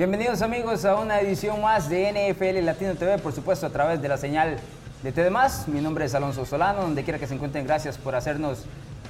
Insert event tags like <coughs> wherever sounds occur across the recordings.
Bienvenidos amigos a una edición más de NFL Latino TV, por supuesto a través de la señal de TD+. Mi nombre es Alonso Solano, donde quiera que se encuentren, gracias por hacernos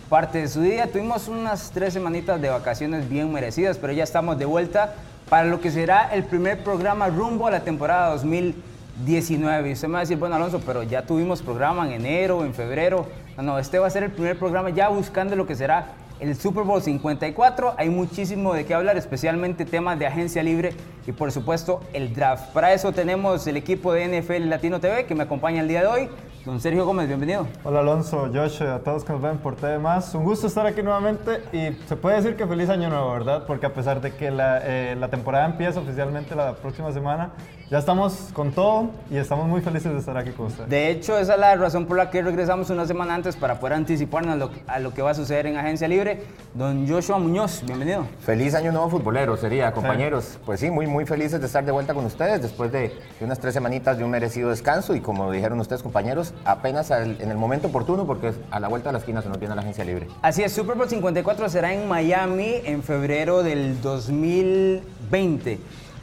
parte de su día. Tuvimos unas tres semanitas de vacaciones bien merecidas, pero ya estamos de vuelta para lo que será el primer programa rumbo a la temporada 2019. Y usted me va a decir, bueno Alonso, pero ya tuvimos programa en enero, en febrero. No, no, este va a ser el primer programa ya buscando lo que será el Super Bowl 54. Hay muchísimo de qué hablar, especialmente temas de agencia libre y por supuesto el draft. Para eso tenemos el equipo de NFL Latino TV que me acompaña el día de hoy. Don Sergio Gómez, bienvenido. Hola Alonso, Josh, a todos que nos ven por TV Más. Un gusto estar aquí nuevamente y se puede decir que feliz año nuevo, ¿verdad? Porque a pesar de que la, eh, la temporada empieza oficialmente la próxima semana, ya estamos con todo y estamos muy felices de estar aquí con ustedes. De hecho, esa es la razón por la que regresamos una semana antes para poder anticiparnos a lo, a lo que va a suceder en Agencia Libre. Don Joshua Muñoz, bienvenido. Feliz año nuevo futbolero sería, compañeros. Pues sí, muy, muy felices de estar de vuelta con ustedes después de, de unas tres semanitas de un merecido descanso y como dijeron ustedes, compañeros, apenas en el momento oportuno porque a la vuelta de la esquina se nos viene la Agencia Libre. Así es, Super Bowl 54 será en Miami en febrero del 2020.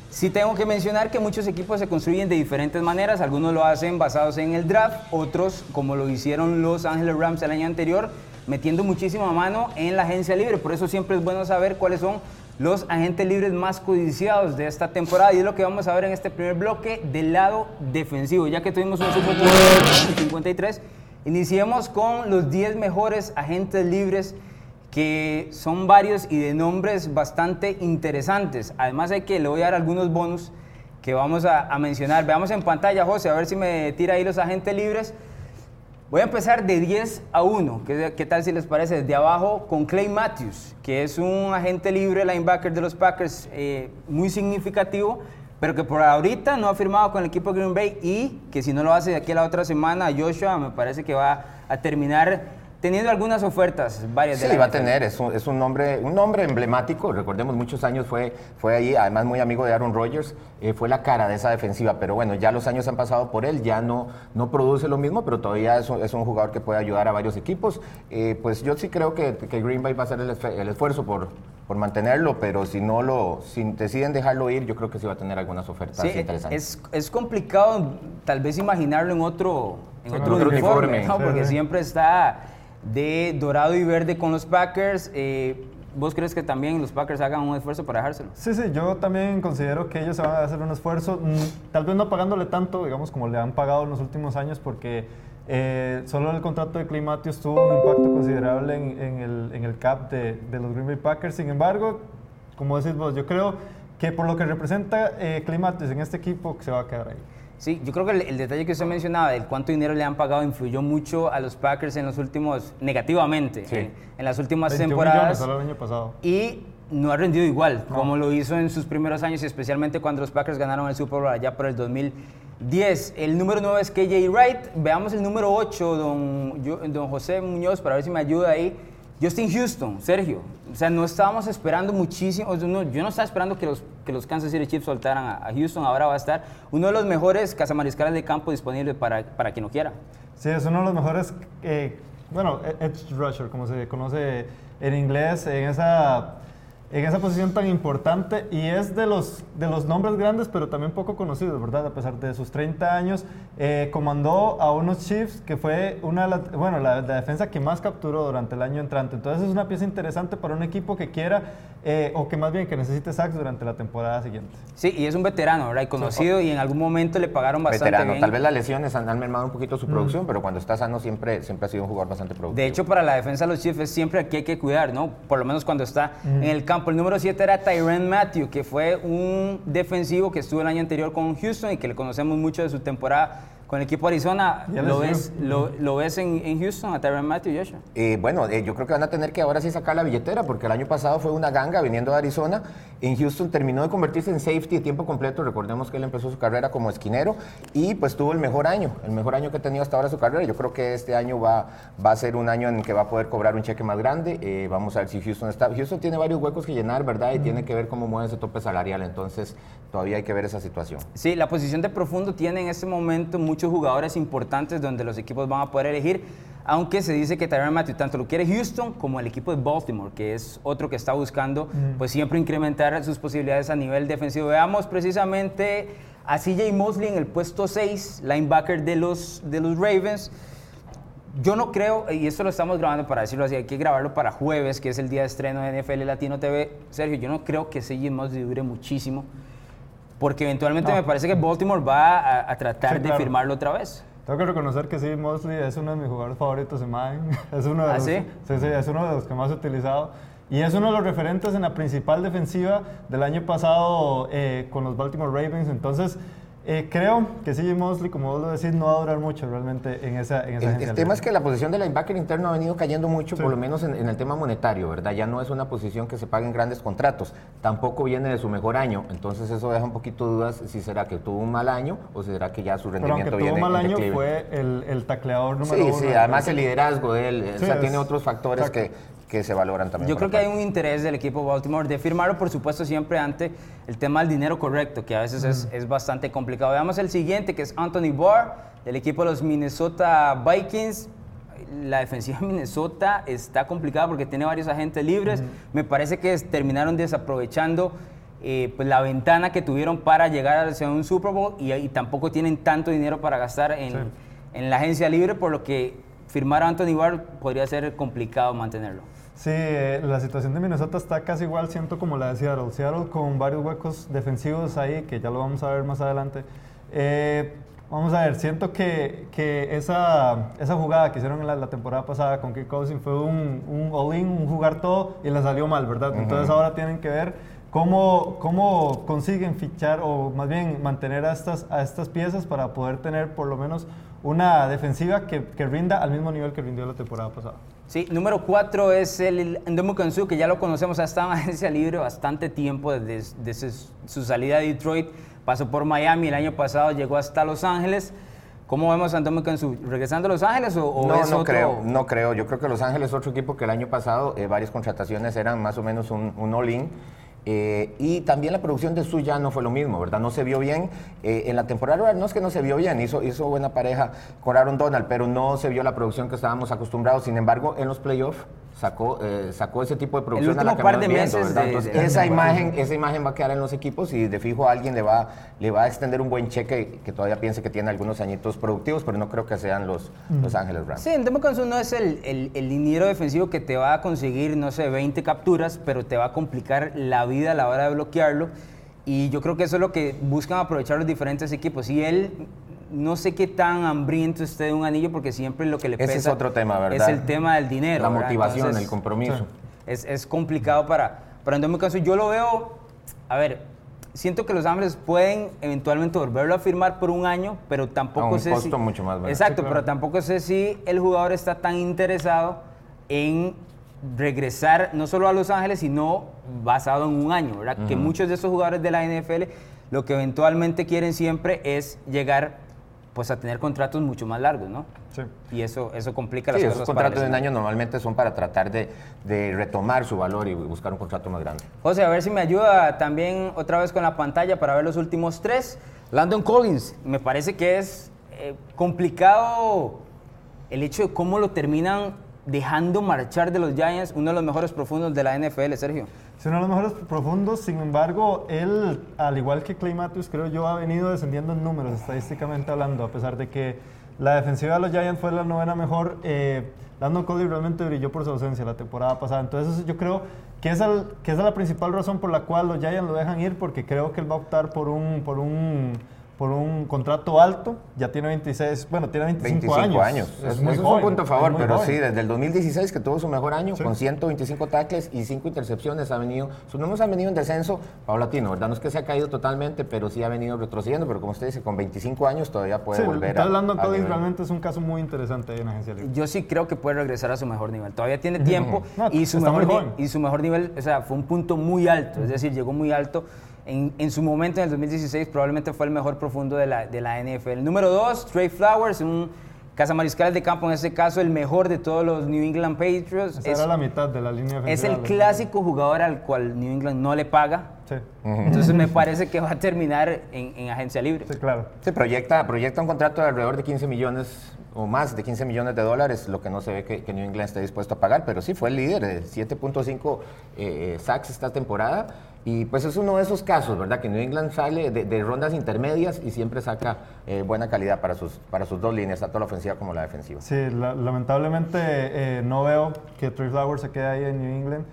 Sí tengo que mencionar que muchos equipos se construyen de diferentes maneras. Algunos lo hacen basados en el draft, otros, como lo hicieron los Angeles Rams el año anterior, metiendo muchísima mano en la agencia libre. Por eso siempre es bueno saber cuáles son los agentes libres más codiciados de esta temporada. Y es lo que vamos a ver en este primer bloque del lado defensivo. Ya que tuvimos un Super Bowl 53, iniciemos con los 10 mejores agentes libres que son varios y de nombres bastante interesantes. Además hay que le voy a dar algunos bonus que vamos a, a mencionar. Veamos en pantalla, José, a ver si me tira ahí los agentes libres. Voy a empezar de 10 a 1. ¿Qué, tal si les parece? Desde abajo con Clay Matthews, que es un agente libre linebacker de los Packers eh, muy significativo, pero que por ahorita no ha firmado con el equipo Green Bay y que si no lo hace de aquí a la otra semana, Joshua me parece que va a terminar teniendo algunas ofertas, varias de Sí, la va a tener, es un, es un nombre, un nombre emblemático, recordemos muchos años fue, fue ahí, además muy amigo de Aaron Rodgers, eh, fue la cara de esa defensiva, pero bueno, ya los años han pasado por él, ya no, no produce lo mismo, pero todavía es un, es un jugador que puede ayudar a varios equipos. Eh, pues yo sí creo que, que Green Bay va a hacer el, esfuerzo por, por mantenerlo, pero si no lo, si deciden dejarlo ir, yo creo que sí va a tener algunas ofertas Sí, interesantes. es, es complicado tal vez imaginarlo en otro, en Sí, otro uniforme, uniforme. ¿no? Sí, porque sí. siempre está de dorado y verde con los Packers. Eh, ¿Vos crees que también los Packers hagan un esfuerzo para dejárselo? Sí, sí, yo también considero que ellos se van a hacer un esfuerzo, mm, tal vez no pagándole tanto, digamos, como le han pagado en los últimos años, porque eh, solo el contrato de Clay Matthews tuvo un impacto considerable en, en el, en el cap de, de los Green Bay Packers. Sin embargo, como decís vos, yo creo que por lo que representa eh, en este equipo, se va a quedar ahí. Sí, yo creo que el, el detalle que usted mencionaba del cuánto dinero le han pagado influyó mucho a los Packers en los últimos, negativamente, Sí. en, en las últimas 21 temporadas. el año pasado. y no ha rendido igual como lo hizo en sus primeros años y especialmente cuando los Packers ganaron el Super Bowl allá por el 2010. El número 9 es KJ Wright. Veamos el número 8, don, yo- don José Muñoz, para ver si me ayuda ahí. Justin Houston, Sergio. O sea, no estábamos esperando muchísimo. no, yo no estaba esperando que los, que los Kansas City Chiefs soltaran a, a Houston. Ahora va a estar uno de los mejores cazamariscales de campo disponible para, para quien lo quiera. Sí, es uno de los mejores, eh, bueno, edge rusher, como se conoce en inglés, en esa, en esa posición tan importante y es de los, de los nombres grandes, pero también poco conocidos, ¿verdad? A pesar de sus 30 años, eh, comandó a unos Chiefs que fue una, bueno, la, la defensa que más capturó durante el año entrante. Entonces es una pieza interesante para un equipo que quiera, eh, o que más bien que necesite sacks durante la temporada siguiente. Sí, y es un veterano, ¿verdad? Y conocido y en algún momento le pagaron bastante Veterano, bien. tal vez las lesiones han, han mermado un poquito su producción, pero cuando está sano siempre, siempre ha sido un jugador bastante productivo. De hecho, para la defensa de los Chiefs siempre aquí hay que cuidar, ¿no? Por lo menos cuando está en el campo. El número 7 era Tyron Matthew, que fue un defensivo que estuvo el año anterior con Houston y que le conocemos mucho de su temporada con el equipo de Arizona. ¿Lo ves, lo, lo ves en, en Houston a Tyron Matthew, Joshua? Eh, bueno, eh, yo creo que van a tener que ahora sí sacar la billetera, porque el año pasado fue una ganga viniendo de Arizona. En Houston terminó de convertirse en safety de tiempo completo. Recordemos que él empezó su carrera como esquinero y pues tuvo el mejor año, el mejor año que ha tenido hasta ahora su carrera. Yo creo que este año va, a ser un año en que va a poder cobrar un cheque más grande. Eh, vamos a ver si Houston está. Houston tiene varios huecos que llenar, ¿verdad? Y tiene que ver cómo mueve ese tope salarial. Entonces, todavía hay que ver esa situación. Sí, la posición de profundo tiene en este momento muchos jugadores importantes donde los equipos van a poder elegir. Aunque se dice que Tyrann Matthew tanto lo quiere Houston como el equipo de Baltimore, que es otro que está buscando pues siempre incrementar sus posibilidades a nivel defensivo. Veamos precisamente a CJ Mosley en el puesto 6, linebacker de los, de los Ravens. Yo no creo, y esto lo estamos grabando para decirlo así, hay que grabarlo para jueves, que es el día de estreno de NFL Latino TV. Sergio, yo no creo que CJ Mosley dure muchísimo, porque eventualmente me parece que Baltimore va a, a tratar Sí, de claro. firmarlo otra vez. Tengo que reconocer que sí, Mosley es uno de mis jugadores favoritos en Madden. <laughs> Es uno de ¿Ah, los, sí? sí, es uno de los que más he utilizado. Y es uno de los referentes en la principal defensiva del año pasado eh, con los Baltimore Ravens. Entonces, eh, creo que sí, Mosley, como vos lo decís, no va a durar mucho realmente en esa, en esa El, tema es que la posición de linebacker interno ha venido cayendo mucho, Sí. por lo menos en, en el tema monetario, ¿verdad? Ya no es una posición que se paguen grandes contratos. Tampoco viene de su mejor año. Entonces eso deja un poquito dudas si será que tuvo un mal año o si será que ya su Pero aunque rendimiento tuvo viene mal en año, fue el, el tacleador número Sí, uno. sí, del además el liderazgo de él, o Sí, sea, es- tiene otros factores exacto. que, que se valoran también. Yo creo que hay un interés del equipo Baltimore de firmarlo, por supuesto, siempre ante el tema del dinero correcto, que a veces es, es bastante complicado. Veamos el siguiente, que es Anthony Barr, del equipo de los Minnesota Vikings. La defensiva de Minnesota está complicada porque tiene varios agentes libres. Me parece que terminaron desaprovechando eh, pues, la ventana que tuvieron para llegar hacia un Super Bowl y, y tampoco tienen tanto dinero para gastar en, Sí. en la agencia libre, por lo que firmar a Anthony Barr podría ser complicado mantenerlo. Sí, eh, la situación de Minnesota está casi igual, siento como la de Seattle. Seattle con varios huecos defensivos ahí, que ya lo vamos a ver más adelante. Eh, vamos a ver, siento que, que esa, esa jugada que hicieron en la, la temporada pasada con Kirk Cousins fue un, un all-in, un jugar todo y les salió mal, ¿verdad? Entonces ahora tienen que ver cómo, cómo consiguen fichar o más bien mantener a estas, a estas piezas para poder tener por lo menos una defensiva que, que rinda al mismo nivel que rindió la temporada pasada. Sí, número cuatro es el Ndomu Kansu, que ya lo conocemos, ha estado en agencia libre bastante tiempo desde, desde su, su salida de Detroit. Pasó por Miami el año pasado, llegó hasta Los Ángeles. ¿Cómo vemos a Kansu? ¿Regresando a Los Ángeles o, o No, es no otro? creo, no creo. Yo creo que Los Ángeles es otro equipo que el año pasado eh, varias contrataciones eran más o menos un, un all-in. Eh, y también la producción de su ya no fue lo mismo, ¿verdad? No se vio bien. Eh, en la temporada no es que no se vio bien, hizo, hizo buena pareja con Aaron Donald, pero no se vio la producción que estábamos acostumbrados. Sin embargo, en los playoffs sacó, eh, sacó ese tipo de producción a la último que par de meses ¿verdad? de- Entonces, de la esa imagen, esa imagen va a quedar en los equipos y de fijo a alguien le va, le va a extender un buen cheque que todavía piense que tiene algunos añitos productivos, pero no creo que sean los, los Ángeles Rams. Sí, Ndomu Kansu no es el, el, el liniero defensivo que te va a conseguir, no sé, 20 capturas, pero te va a complicar la vida a la hora de bloquearlo. Y yo creo que eso es lo que buscan aprovechar los diferentes equipos. Y él, no sé qué tan hambriento esté de un anillo, porque siempre lo que le Ese pesa es otro tema, ¿verdad? es el tema del dinero. La ¿verdad? motivación, Entonces, el compromiso. es, es complicado para, para Ndomu Kansu. Yo lo veo, a ver, siento que los Ángeles pueden eventualmente volverlo a firmar por un año, pero tampoco A un sé costo si... mucho más barato. Exacto, Sí, claro. pero tampoco sé si el jugador está tan interesado en regresar no solo a Los Ángeles, sino basado en un año, ¿verdad? Que muchos de esos jugadores de la NFL lo que eventualmente quieren siempre es llegar pues a tener contratos mucho más largos, ¿no? Sí. Y eso, eso complica las Sí, cosas. esos contratos de un año normalmente son para tratar de, de retomar su valor y buscar un contrato más grande. José, a ver si me ayuda también otra vez con la pantalla para ver los últimos tres. Landon Collins, me parece que es eh, complicado el hecho de cómo lo terminan dejando marchar de los Giants, uno de los mejores profundos de la NFL, Sergio. Es uno de los mejores profundos, sin embargo, él, al igual que Clay Matthews, creo yo, ha venido descendiendo en números, estadísticamente hablando, a pesar de que la defensiva de los Giants fue la novena mejor. Eh, Landon Collins realmente brilló por su ausencia la temporada pasada. Entonces, yo creo que esa, que es la principal razón por la cual los Giants lo dejan ir, porque creo que él va a optar por un, por un, por un contrato alto. Ya tiene 26, bueno, tiene 25, 25 años. años. Es Es, muy eso es joven, un punto a favor, pero joven. sí, desde el 2016 que tuvo su mejor año, Sí. con 125 tackles y 5 intercepciones, ha venido, sus números han venido en descenso paulatino, ¿verdad? No es que se ha caído totalmente, pero sí ha venido retrocediendo, pero como usted dice, con 25 años todavía puede Sí, volver está a... hablando al Collins realmente es un caso muy interesante ahí en la agencia libre. Yo sí creo que puede regresar a su mejor nivel. Todavía tiene tiempo No, y, su mejor y su mejor nivel, o sea, fue un punto muy alto, es decir, llegó muy alto. En, en su momento, en el 2016, probablemente fue el mejor profundo de la, de la NFL. Número dos, Trey Flowers, un cazamariscal de campo, en este caso el mejor de todos los New England Patriots. Esa Es, era la mitad de la línea ofensiva. es el clásico jugador al cual New England no le paga. Sí, Entonces me parece que va a terminar en, en agencia libre. sí, claro. Se proyecta, proyecta un contrato de alrededor de 15 millones o más de 15 millones de dólares, lo que no se ve que, que New England esté dispuesto a pagar, pero sí fue el líder de 7.5 eh, sacks esta temporada. Y pues es uno de esos casos, ¿verdad? Que New England sale de, rondas intermedias y siempre saca eh, buena calidad para sus, para sus dos líneas, tanto la ofensiva como la defensiva. Sí, la- lamentablemente eh, no veo que Trey Flowers se quede ahí en New England.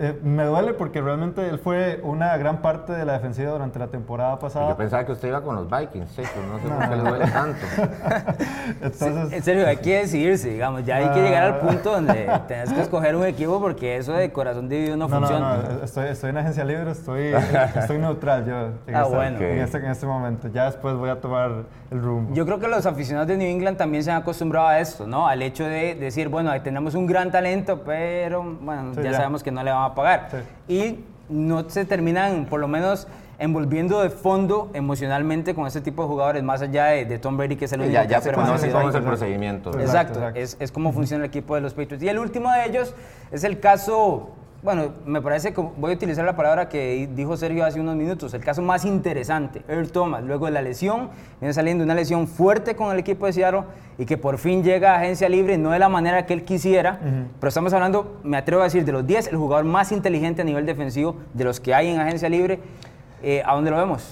Eh, me duele porque realmente él fue una gran parte de la defensiva durante la temporada pasada. Yo pensaba que usted iba con los Vikings, sí, pues no sé por qué le duele tanto. <laughs> Entonces, En serio, hay que decidirse, digamos, ya hay que llegar al punto donde tenés que escoger un equipo porque eso de corazón dividido no, no, no, funciona. no, estoy, estoy en agencia libre, estoy, <laughs> estoy neutral yo en, Ah, este, bueno. en, este, en este momento. Ya después voy a tomar el rumbo. Yo creo que los aficionados de New England también se han acostumbrado a esto, ¿no? Al hecho de decir, bueno, ahí tenemos un gran talento, pero bueno, Sí, ya, ya. sabemos que no le van a pagar. Y no se terminan, por lo menos, envolviendo de fondo emocionalmente con este tipo de jugadores, más allá de, de Tom Brady, que es el único ya, que ya ha se conoce cómo es el procedimiento. Exacto, Exacto, exacto. Es, es cómo funciona el equipo de los Patriots. Y el último de ellos es el caso, bueno, me parece que voy a utilizar la palabra que dijo Sergio hace unos minutos, el caso más interesante, Earl Thomas, luego de la lesión, viene saliendo una lesión fuerte con el equipo de Seattle y que por fin llega a agencia libre, no de la manera que él quisiera, pero estamos hablando, me atrevo a decir, de los 10, el jugador más inteligente a nivel defensivo de los que hay en agencia libre. Eh, ¿A dónde lo vemos?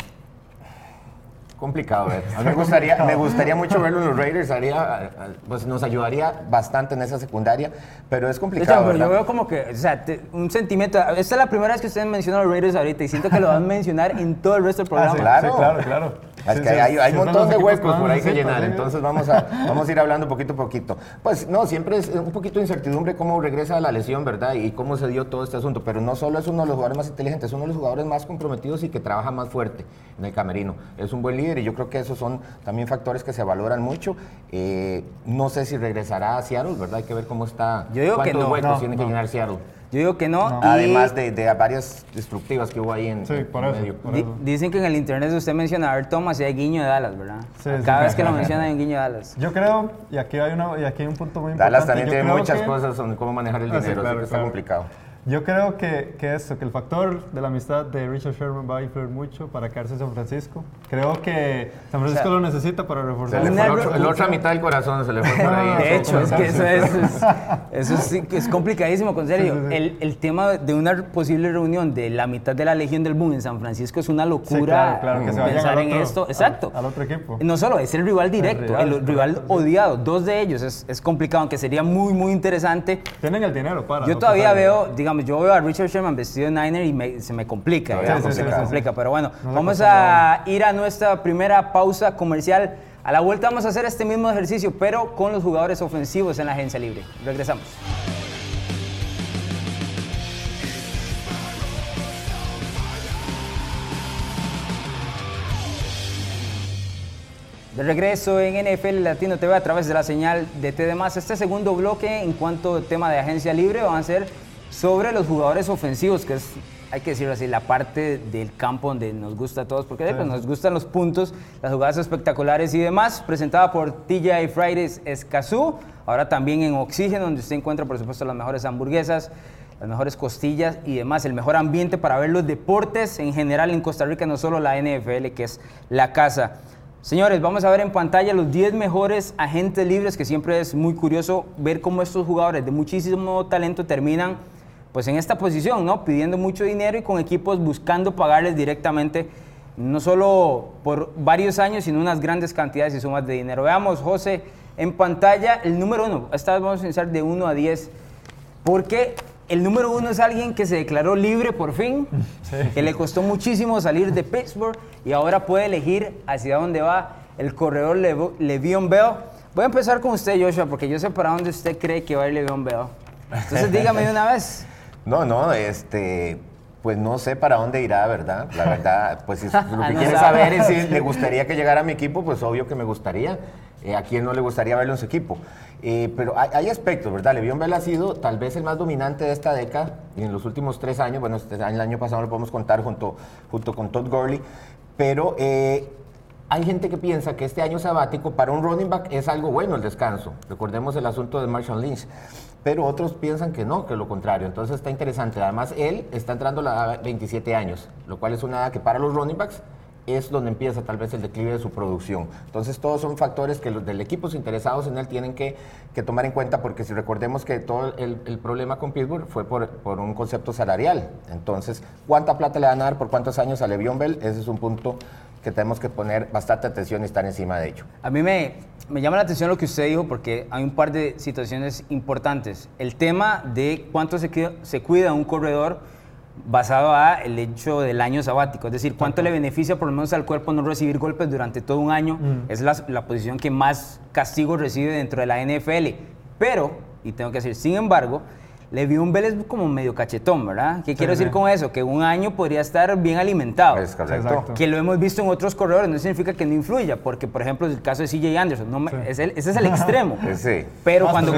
Complicado ver. A mí me gustaría, <laughs> me gustaría mucho verlo en los Raiders, haría, pues nos ayudaría bastante en esa secundaria, pero es complicado. hecho, pero yo veo como que, o sea, te- un sentimiento. Esta es la primera vez que ustedes mencionan a los Raiders ahorita y siento que lo van a mencionar en todo el resto del Ah, programa. sí, Claro. sí, claro, claro. Es que hay, hay un montón de huecos por ahí que llenar, entonces vamos a, vamos a ir hablando poquito a poquito. Pues no, siempre es un poquito de incertidumbre cómo regresa la lesión, ¿verdad? Y cómo se dio todo este asunto, pero no solo es uno de los jugadores más inteligentes, es uno de los jugadores más comprometidos y que trabaja más fuerte en el camerino. Es un buen líder y yo creo que esos son también factores que se valoran mucho. Eh, no sé si regresará a Seattle, ¿verdad? Hay que ver cómo está, Yo digo que cuántos no, huecos no, tiene que llenar Seattle. Yo digo que no. y Además de, de varias destructivas que hubo ahí en, Sí, en por medio. eso. por di- eso. dicen que en el internet usted menciona a Earl Thomas y hay guiño de Dallas, ¿verdad? Sí, Cada sí. vez que lo menciona <laughs> hay un guiño de Dallas. Yo creo, y aquí hay, una, y aquí hay un punto muy importante. Dallas también yo tiene muchas que- cosas sobre cómo manejar el Ah, sí, dinero, así claro, está complicado. Yo creo que, que esto, que el factor de la amistad de Richard Sherman va a influir mucho para quedarse en San Francisco. Creo que San Francisco O sea, lo necesita para Se reforzar. le fue el otro- la otra mitad del corazón se le fue por ahí. <laughs> De hecho, es que eso es, es- eso que es complicadísimo, con serio. Sí, sí, sí. El, el tema de una posible reunión de la mitad de la Legión del Boom en San Francisco es una Sí, locura claro, claro, que se pensar al en otro- esto. al- Exacto. al otro equipo. No solo, es el rival directo, el rival, rival, correcto, sí. odiado. Dos de ellos es, es complicado, aunque sería muy, muy interesante. Tienen el dinero para. Yo no todavía veo, digamos, yo veo a Richard Sherman vestido de Niner y me- se me complica, digamos, sí, se me complica. Pero bueno, No vamos a ir a nuestra primera pausa comercial. A la vuelta vamos a hacer este mismo ejercicio, pero con los jugadores ofensivos en la agencia libre. Regresamos. De regreso en NFL Latino TV a través de la señal de TD+. Este segundo bloque en cuanto al tema de agencia libre van a ser sobre los jugadores ofensivos, que es, hay que decirlo así, la parte del campo donde nos gusta a todos, porque pues, nos gustan los puntos, las jugadas espectaculares y demás. Presentada por TJ Fridays Escazú, ahora también en Oxígeno, donde usted encuentra por supuesto las mejores hamburguesas, las mejores costillas y demás, el mejor ambiente para ver los deportes en general en Costa Rica, no solo la NFL, que es la casa. Señores, vamos a ver en pantalla los 10 mejores agentes libres, que siempre es muy curioso ver cómo estos jugadores de muchísimo talento terminan pues en esta posición, ¿no? Pidiendo mucho dinero y con equipos buscando pagarles directamente, no solo por varios años, sino unas grandes cantidades y sumas de dinero. Veamos, José, en pantalla el número uno. Esta vez vamos a iniciar de 1 a 10, porque el número uno es alguien que se declaró libre por fin, <laughs> que le costó muchísimo salir de Pittsburgh y ahora puede elegir hacia dónde va el corredor Levo- Le'Veon Bell. Voy a empezar con usted, Joshua, porque yo sé para dónde usted cree que va a ir Le'Veon Bell. Entonces dígame de una vez. No, no, este, pues no sé para dónde irá, ¿verdad? La verdad, pues si <laughs> lo que No quiere sabe. saber es si <laughs> le gustaría que llegara a mi equipo, pues obvio que me gustaría. Eh, a quién no le gustaría verlo en su equipo. Eh, pero hay, hay aspectos, ¿verdad? Le'Veon Bell ha sido tal vez el más dominante de esta década y en los últimos tres años, bueno, este el año pasado lo podemos contar junto, junto con Todd Gurley, pero eh, hay gente que piensa que este año sabático para un running back es algo bueno el descanso. Recordemos el asunto de Marshall Lynch. Pero otros piensan que no, que lo contrario. Entonces está interesante. Además, él está entrando a la edad de 27 años, lo cual es una edad que para los running backs es donde empieza tal vez el declive de su producción. Entonces, todos son factores que los del equipos interesados en él tienen que, que tomar en cuenta, porque si recordemos que todo el, el problema con Pittsburgh fue por, por, un concepto salarial. Entonces, ¿cuánta plata le van a dar por cuántos años a Le'Veon Bell? Ese es un punto que tenemos que poner bastante atención y estar encima de ello. A mí me, me llama la atención lo que usted dijo porque hay un par de situaciones importantes. El tema de cuánto se, se cuida un corredor basado a el hecho del año sabático, es decir, cuánto le beneficia por lo menos al cuerpo no recibir golpes durante todo un año, mm. es la, la, posición que más castigo recibe dentro de la NFL. Pero, y tengo que decir, sin embargo, un Vélez como medio cachetón, ¿verdad? ¿Qué quiero decir con eso? Que un año podría estar bien alimentado. Es correcto. Que lo hemos visto en otros corredores, no significa que no influya, porque por ejemplo el caso de CJ Anderson, no, es el, ese es el extremo. <laughs> sí. Pero cuando,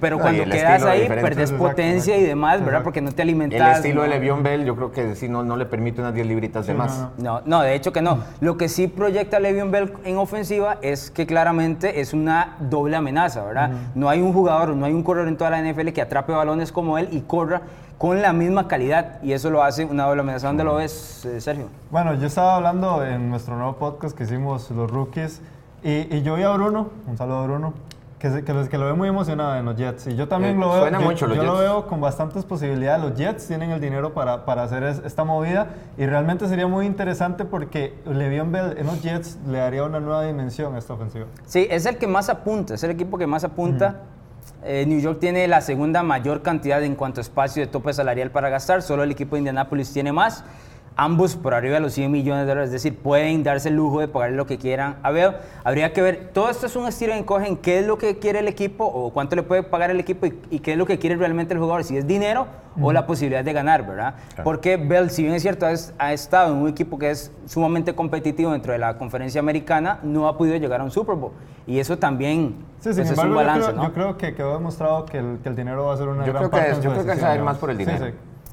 pero cuando quedas ahí, perdes potencia y demás, ¿verdad? Porque no te alimentas. El estilo de Le'Veon Bell, yo creo que sí no, no le permite unas 10 libritas de más. No, no, de hecho que no. Lo que sí proyecta Le'Veon Bell en ofensiva es que claramente es una doble amenaza, ¿verdad? No hay un jugador, no hay un corredor en toda la NFL que atrape balones como él y corra con la misma calidad y eso lo hace una doble amenaza. ¿Dónde lo ves, eh, Sergio? Bueno, yo estaba hablando en nuestro nuevo podcast que hicimos los rookies y, yo vi a Bruno, un saludo a Bruno, que, que, que, lo ve muy emocionado en los Jets. Y yo también eh, lo veo. Yo, mucho yo lo veo con bastantes posibilidades. Los Jets tienen el dinero para, para hacer esta movida y realmente sería muy interesante porque Le'Veon Bell en los Jets le daría una nueva dimensión a esta ofensiva. Sí, es el que más apunta, es el equipo que más apunta. Eh, New York tiene la segunda mayor cantidad en cuanto a espacio de tope salarial para gastar, solo el equipo de Indianapolis tiene más, ambos por arriba de los 100 millones de dólares, es decir, pueden darse el lujo de pagar lo que quieran. A ver, habría que ver, todo esto es un estilo en cogen qué es lo que quiere el equipo o cuánto le puede pagar el equipo y, qué es lo que quiere realmente el jugador, si es dinero o la posibilidad de ganar, ¿verdad? Porque Bell, si bien es cierto, ha estado en un equipo que es sumamente competitivo dentro de la conferencia americana, no ha podido llegar a un Super Bowl. Y eso también sí, pues, es un balance, yo creo, Yo creo que quedó demostrado que el, que el, dinero va a ser una yo gran creo parte que Yo creo que es más por el dinero.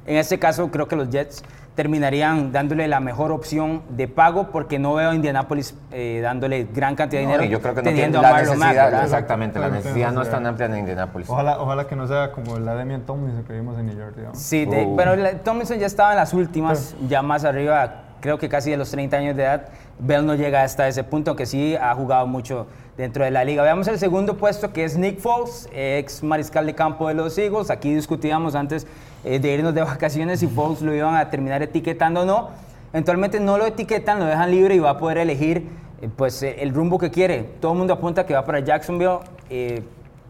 En este caso, creo que los Jets terminarían dándole la mejor opción de pago porque no veo a Indianapolis eh, dándole gran cantidad de dinero. yo creo que no tiene la necesidad, exactamente, la necesidad no es tan amplia en Indianapolis. Ojalá, ojalá que no sea como la Demian Tomlinson que vimos en New York. Digamos. Sí, pero Tomlinson ya estaba en las últimas, ya más arriba, creo que casi de los 30 años de edad. Bell no llega hasta ese punto, aunque sí ha jugado mucho dentro de la liga. Veamos el segundo puesto que es Nick Foles, ex mariscal de campo de los Eagles. Aquí discutíamos antes eh, de irnos de <laughs> vacaciones si Foles lo iban a terminar etiquetando o no. Eventualmente no lo etiquetan, lo dejan libre y va a poder elegir eh, pues, eh, el rumbo que quiere. Todo el mundo apunta que va para Jacksonville.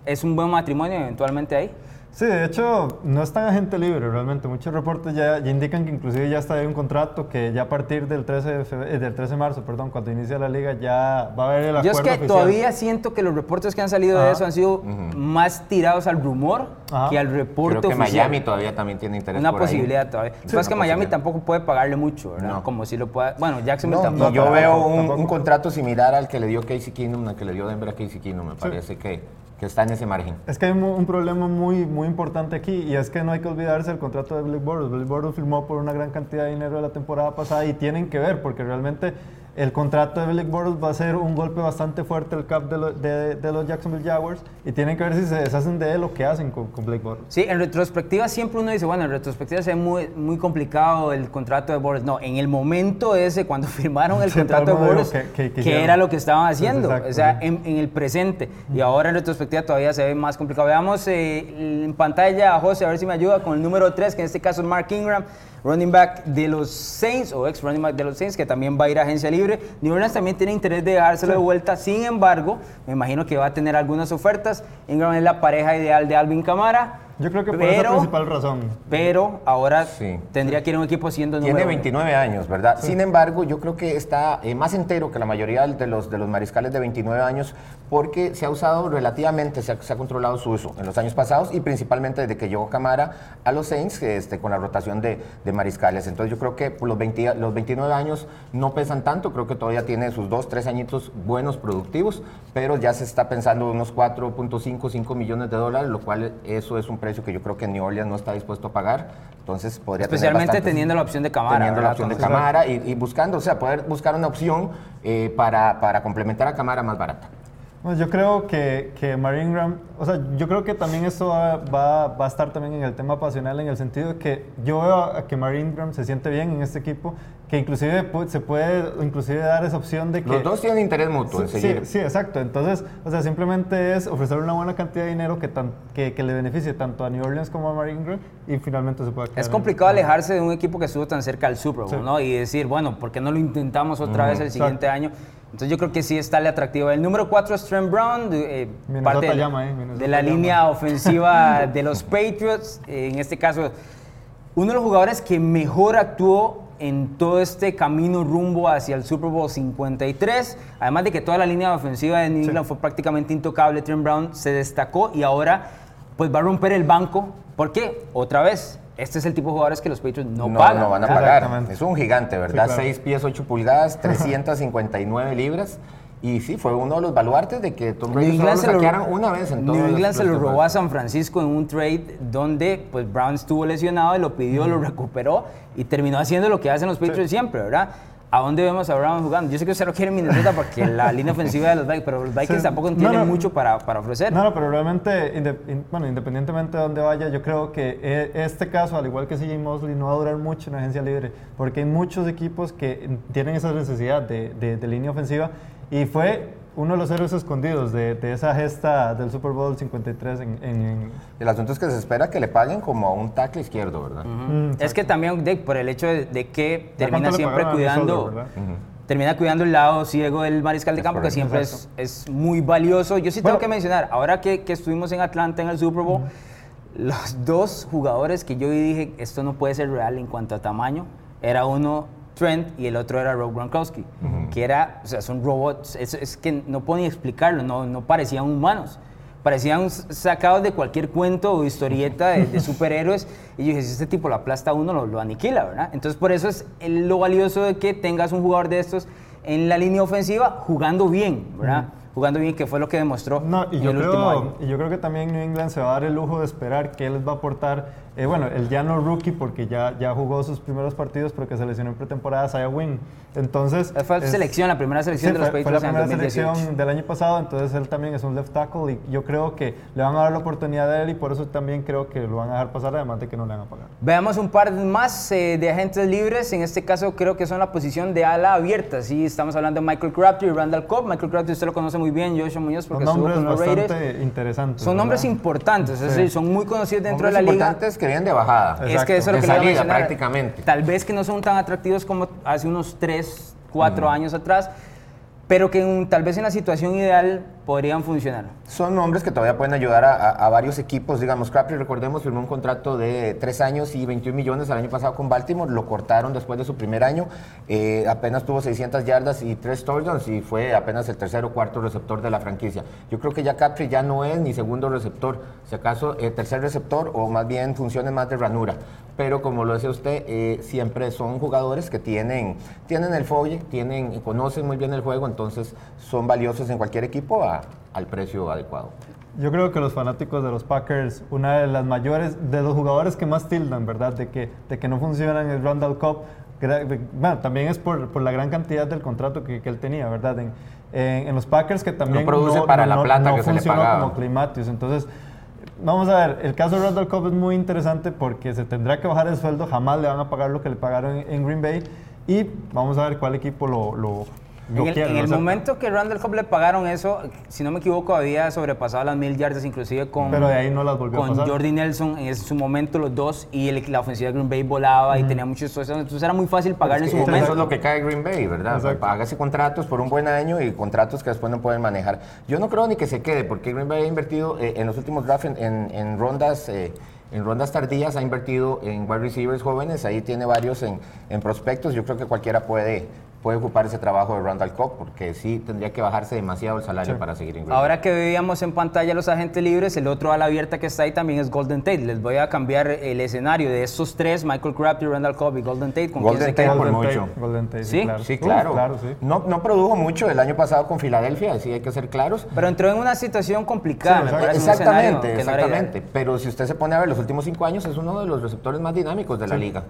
es un buen matrimonio eventualmente ahí. Sí, de hecho, no es tan agente libre realmente. Muchos reportes ya, indican que inclusive ya está ahí un contrato que ya a partir del 13 de, eh, del 13 de marzo, perdón, cuando inicia la liga, ya va a haber el acuerdo Yo es que todavía siento que los reportes que han salido de eso han sido más tirados al rumor que al reporte Creo que Miami todavía también tiene interés Una posibilidad todavía. Sí, es que Miami tampoco puede pagarle mucho, ¿verdad? Como si lo pueda... Bueno, Jacksonville tampoco. yo veo un, contrato similar al que le dio Casey Keenum, al que le dio Denver a Casey Keenum, me parece que que está en ese margen. Es que hay un, problema muy, muy importante aquí y es que no hay que olvidarse el contrato de Blake Bortles. Blake Bortles firmó por una gran cantidad de dinero la temporada pasada y tienen que ver porque realmente el contrato de Blake Bortles va a ser un golpe bastante fuerte al cap de, de, los Jacksonville Jaguars y tienen que ver si se deshacen de él o qué hacen con, Blake Bortles. Sí, en retrospectiva siempre uno dice, bueno, en retrospectiva es muy, muy complicado el contrato de Bortles. No, en el momento ese, cuando <laughs> firmaron el contrato de Bortles, que, era lo que estaban haciendo, o sea, en, el presente. Y ahora en retrospectiva todavía se ve más complicado. Veamos eh, en pantalla a José, a ver si me ayuda con el número 3, que en este caso es Mark Ingram running back de los Saints o ex running back de los Saints, que también va a ir a agencia libre. New Orleans también tiene interés de dárselo de vuelta, sin embargo, me imagino que va a tener algunas ofertas. Ingram es la pareja ideal de Alvin Kamara. Yo creo que por esa principal razón. Pero ahora tendría que ir un equipo siendo Tiene 29 años, ¿verdad? Sin embargo, yo creo que está eh, más entero que la mayoría de los, de los mariscales de 29 años porque se ha usado relativamente, se ha, controlado su uso en los años pasados y principalmente desde que llegó Camara a los Saints este, con la rotación de, de mariscales. Entonces yo creo que por los, 20, los 29 años no pesan tanto, creo que todavía tiene sus dos, tres añitos buenos, productivos, pero ya se está pensando unos 4.5, 5 millones de dólares, lo cual eso es un precio que yo creo que New Orleans no está dispuesto a pagar. Entonces podría Especialmente teniendo la opción de cámara. Teniendo la opción de cámara y, buscando, o sea, poder buscar una opción eh, para, para complementar a cámara más barata. Bueno, yo creo que, que Marine Ingram, o sea, yo creo que también esto va, va, va, a estar también en el tema pasional, en el sentido de que yo veo a que Marine Ingram se siente bien en este equipo, que inclusive se puede inclusive dar esa opción de que... Los dos tienen interés mutuo en seguir. Sí, sí, exacto. Entonces, o sea, simplemente es ofrecer una buena cantidad de dinero que, tan, que, que, le beneficie tanto a New Orleans como a Marine Ingram y finalmente se puede Es complicado alejarse de un equipo que estuvo tan cerca al Super Bowl, ¿no? Y decir, bueno, ¿por qué no lo intentamos otra vez el siguiente año? Entonces yo creo que sí está el atractivo. El número 4 es Trent Brown, eh, parte de, llama, eh, de la línea <laughs> ofensiva de los Patriots. en este caso, uno de los jugadores que mejor actuó en todo este camino rumbo hacia el Super Bowl 53. Además de que toda la línea ofensiva de New England fue prácticamente intocable, Trent Brown se destacó y ahora pues va a romper el banco. ¿Por qué? Otra vez, este es el tipo de jugadores que los Patriots no, pagan. No van a pagar. Es un gigante, ¿verdad? 6 pies, 8 pulgadas, <laughs> 359 libras. Y sí, fue uno de los baluartes de que Tom Brady solo lo saquearan una vez en todo New England se lo robó a San Francisco en un trade donde pues Brown estuvo lesionado y lo pidió, lo recuperó y terminó haciendo lo que hacen los Patriots siempre, ¿verdad? ¿A dónde vemos a Brown jugando? Yo sé que usted lo quiere en Minnesota porque la <laughs> línea ofensiva de los Vikings, pero los Vikings tampoco tienen mucho para, para, ofrecer. No, no, pero realmente, bueno, independientemente de dónde vaya, yo creo que e, este caso, al igual que CJ Mosley, no va a durar mucho en la agencia libre, porque hay muchos equipos que tienen esa necesidad de, de línea ofensiva y fue uno de los héroes escondidos de, esa gesta del Super Bowl 53 en, El asunto es que se espera que le paguen como a un tackle izquierdo, ¿verdad? Mm, es que también por el hecho de, que termina siempre cuidando... termina cuidando el lado ciego del mariscal de campo, que siempre es, es, muy valioso. Yo sí tengo que mencionar, ahora que, que, estuvimos en Atlanta en el Super Bowl, los dos jugadores que yo dije, esto no puede ser real en cuanto a tamaño, era uno Trent y el otro era Rob Gronkowski, que era, o sea, son robots, es, que no puedo ni explicarlo, no, no parecían humanos, parecían sacados de cualquier cuento o historieta de, <laughs> superhéroes, y yo dije, si este tipo lo aplasta a uno, lo, lo, aniquila, ¿verdad? Entonces por eso es lo valioso de que tengas un jugador de estos en la línea ofensiva jugando bien, ¿verdad? jugando bien, que fue lo que demostró no, y yo el creo, último año. Y yo creo que también New England se va a dar el lujo de esperar que él les va a aportar eh, bueno, el ya no rookie porque ya, ya jugó sus primeros partidos porque se lesionó en pretemporada Saya Wing. Entonces... Fue la selección, la primera selección de los Patriots Fue la primera selección del año pasado, entonces él también es un left tackle y yo creo que le van a dar la oportunidad a él y por eso también creo que lo van a dejar pasar, además de que no le van a pagar. Veamos un par más eh, de agentes libres, en este caso creo que son la posición de ala abierta, sí, estamos hablando de Michael Crabtree y Randall Cobb. Michael Crabtree usted lo conoce muy bien, Joshua Muñoz porque son nombres bastante interesantes. Son nombres importantes, es decir, son muy conocidos dentro de la liga. que vienen de bajada. Es que eso es lo que salida, prácticamente. Tal vez que no son tan atractivos como hace unos 3, 4 años atrás, pero que tal vez en la situación ideal podrían funcionar. Son nombres que todavía pueden ayudar a, varios equipos. Digamos, Crabtree, recordemos, firmó un contrato de 3 años y 21 millones el año pasado con Baltimore. Lo cortaron después de su primer año. Eh, apenas tuvo 600 yardas y 3 touchdowns y fue apenas el tercer o cuarto receptor de la franquicia. Yo creo que ya Crabtree ya no es ni segundo receptor, si acaso el tercer receptor o más bien funciones más de ranura pero como lo decía usted, eh, siempre son jugadores que tienen, tienen el folle, tienen, conocen muy bien el juego, entonces son valiosos en cualquier equipo al precio adecuado. Yo creo que los fanáticos de los Packers, una de las mayores, de los jugadores que más tildan, ¿verdad? De que, de que no funcionan es Randall Cobb. Bueno, también es por, por, la gran cantidad del contrato que, que él tenía, ¿verdad? En, en, los Packers que también no produce para la plata que se le como Climatius. Entonces, Vamos a ver, el caso de Randall Cobb es muy interesante porque se tendrá que bajar el sueldo, jamás le van a pagar lo que le pagaron en, Green Bay y vamos a ver cuál equipo lo, lo en el, momento que Randall Cobb le pagaron eso, si no me equivoco, había sobrepasado las mil yardas, inclusive con, Pero de ahí no las volvió con Jordi Nelson en su momento, los dos, y la ofensiva de Green Bay volaba y tenía muchos. Entonces era muy fácil pagarle en su momento. Eso es lo que cae Green Bay, ¿verdad? Págase contratos por un buen año y contratos que después no pueden manejar. Yo no creo ni que se quede, porque Green Bay ha invertido eh, en los últimos drafts en, rondas. Eh, en rondas tardías ha invertido en wide receivers jóvenes, ahí tiene varios en, en prospectos, yo creo que cualquiera puede, puede ocupar ese trabajo de Randall Cobb, porque sí tendría que bajarse demasiado el salario para seguir en Ahora que veíamos en pantalla los agentes libres, el otro ala abierta que está ahí también es Golden Tate. Les voy a cambiar el escenario de esos tres, Michael Crabtree, Randall Cobb y Golden Tate. ¿Con Golden Tate por mucho. Golden Tate, sí, claro. Sí, claro. No, no, produjo mucho el año pasado con Filadelfia, así hay que ser claros. Pero entró en una situación complicada. exactamente, exactamente. Pero si usted se pone a ver los últimos cinco años, es uno de los receptores más dinámicos de la liga.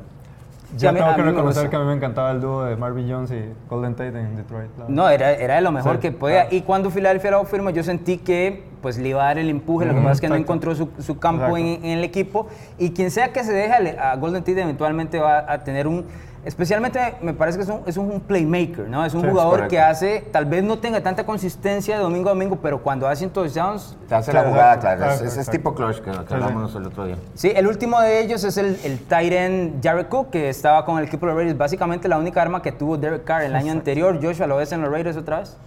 Sí, Yo a mí- tengo que reconocer que a mí me encantaba el dúo de Marvin Jones y Golden Tate en Detroit. No, era, era de lo mejor Sí, que podía. claro. Y cuando Filadelfia lo firmó, yo sentí que pues, le iba a dar el empuje. lo que pasa es que no encontró su, su campo en, en el equipo. Y quien sea que se deje a Golden Tate, eventualmente va a tener un. Especialmente me parece que es un, es un playmaker, ¿no? Es un Sí, jugador que hace, tal vez no tenga tanta consistencia de domingo a domingo, pero cuando hace touchdowns, Te hace Claro, la jugada, exacto, claro. Es, exacto, es- es exacto. tipo clutch que, que hablamos el otro día. Sí, el último de ellos es el, el tight end Jared Cook, que estaba con el equipo de los Raiders. Básicamente la única arma que tuvo Derek Carr el año anterior. Joshua, ¿lo ves en los Raiders otra vez?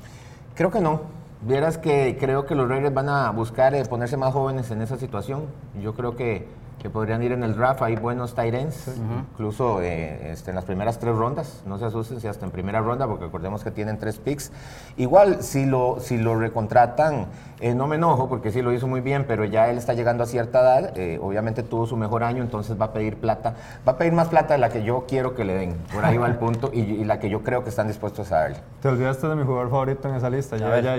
Creo que no. Vieras que creo que los Raiders van a buscar eh, ponerse más jóvenes en esa situación. Yo creo que, que podrían ir en el draft. Hay buenos tight ends, incluso eh, este, en las primeras tres rondas. No se asusten si hasta en primera ronda, porque recordemos que tienen tres picks. Igual, si lo, si lo recontratan, eh, no me enojo, porque sí lo hizo muy bien, pero ya él está llegando a cierta edad. eh, obviamente tuvo su mejor año, entonces va a pedir plata. Va a pedir más plata de la que yo quiero que le den. Por ahí va el <laughs> punto y, y la que yo creo que están dispuestos a darle. Te olvidaste de mi jugador favorito en esa lista. Ya, ya,